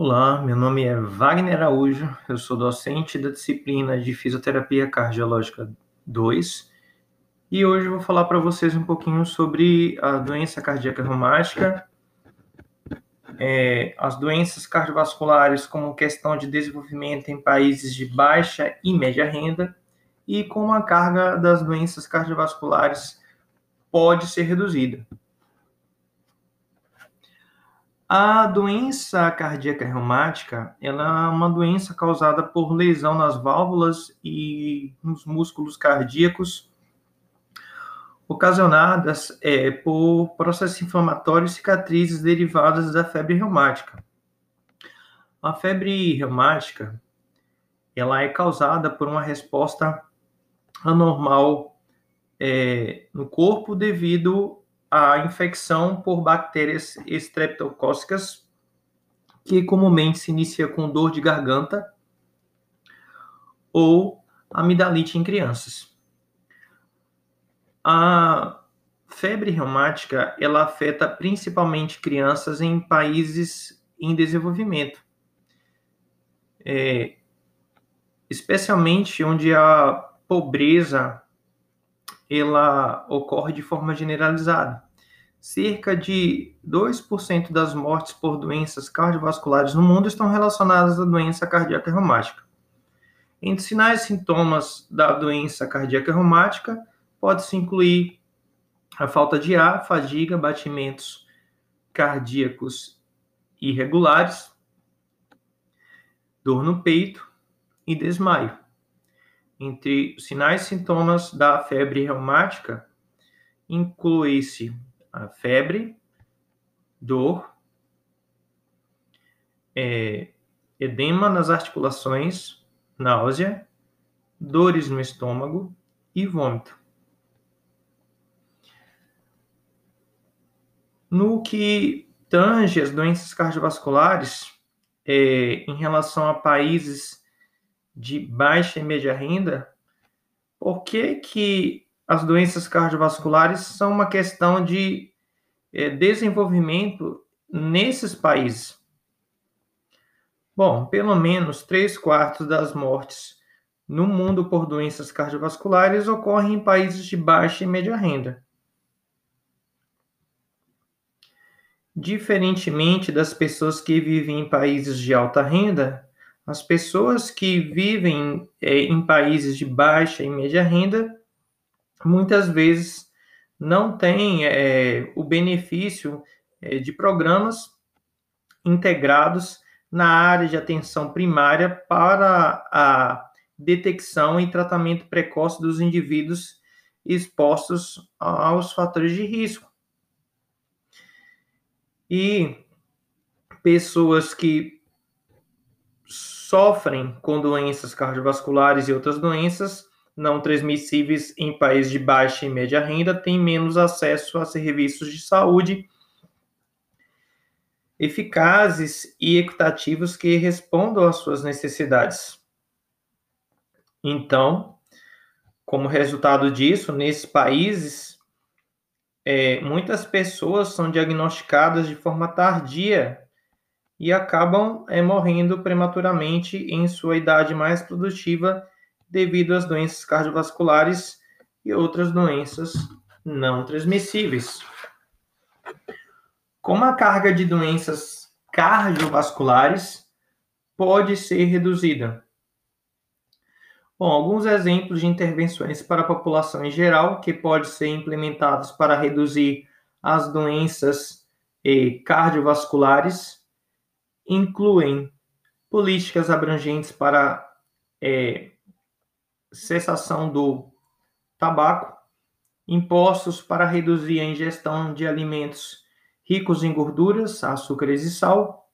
Olá, meu nome é Wagner Araújo, eu sou docente da disciplina de Fisioterapia Cardiológica 2 e hoje vou falar para vocês um pouquinho sobre a doença cardíaca reumática, é, as doenças cardiovasculares como questão de desenvolvimento em países de baixa e média renda e como a carga das doenças cardiovasculares pode ser reduzida. A doença cardíaca reumática, é uma doença causada por lesão nas válvulas e nos músculos cardíacos, ocasionadas é, por processos inflamatórios e cicatrizes derivadas da febre reumática. A febre reumática, ela é causada por uma resposta anormal é, no corpo devido a infecção por bactérias estreptocócicas, que comumente se inicia com dor de garganta ou amidalite em crianças. A febre reumática ela afeta principalmente crianças em países em desenvolvimento, é, especialmente onde a pobreza ela ocorre de forma generalizada. Cerca de 2% das mortes por doenças cardiovasculares no mundo estão relacionadas à doença cardíaca reumática. Entre sinais e sintomas da doença cardíaca reumática, pode-se incluir a falta de ar, fadiga, batimentos cardíacos irregulares, dor no peito e desmaio. Entre os sinais e sintomas da febre reumática, inclui-se a febre, dor, é, edema nas articulações, náusea, dores no estômago e vômito. No que tange as doenças cardiovasculares, é, em relação a países de baixa e média renda, por que, que as doenças cardiovasculares são uma questão de é, desenvolvimento nesses países? Bom, pelo menos 3 quartos das mortes no mundo por doenças cardiovasculares ocorrem em países de baixa e média renda. Diferentemente das pessoas que vivem em países de alta renda, as pessoas que vivem é, em países de baixa e média renda, muitas vezes não têm é, o benefício é, de programas integrados na área de atenção primária para a detecção e tratamento precoce dos indivíduos expostos aos fatores de risco. E pessoas que sofrem com doenças cardiovasculares e outras doenças não transmissíveis em países de baixa e média renda têm menos acesso a serviços de saúde eficazes e equitativos que respondam às suas necessidades. Então, como resultado disso, nesses países, é, muitas pessoas são diagnosticadas de forma tardia e acabam é, morrendo prematuramente em sua idade mais produtiva devido às doenças cardiovasculares e outras doenças não transmissíveis. Como a carga de doenças cardiovasculares pode ser reduzida? Bom, alguns exemplos de intervenções para a população em geral que podem ser implementados para reduzir as doenças eh, cardiovasculares incluem políticas abrangentes para é, cessação do tabaco, impostos para reduzir a ingestão de alimentos ricos em gorduras, açúcares e sal,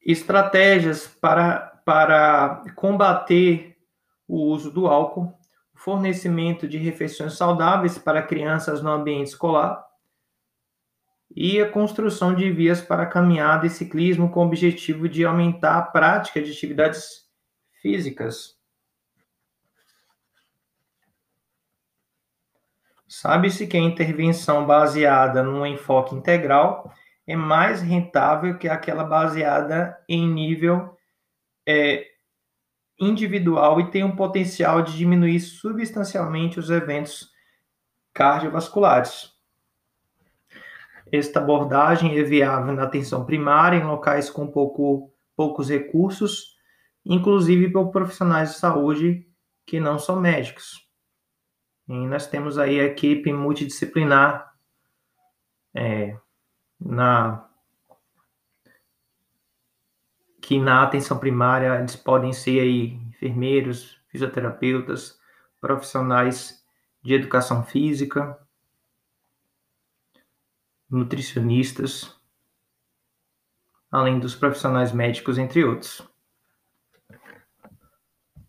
estratégias para, para combater o uso do álcool, fornecimento de refeições saudáveis para crianças no ambiente escolar, e a construção de vias para caminhada e ciclismo com o objetivo de aumentar a prática de atividades físicas. Sabe-se que a intervenção baseada no enfoque integral é mais rentável que aquela baseada em nível é, individual e tem um potencial de diminuir substancialmente os eventos cardiovasculares. Esta abordagem é viável na atenção primária em locais com pouco, poucos recursos, inclusive para profissionais de saúde que não são médicos. E nós temos aí a equipe multidisciplinar é, na que na atenção primária eles podem ser aí enfermeiros, fisioterapeutas, profissionais de educação física, nutricionistas, além dos profissionais médicos, entre outros.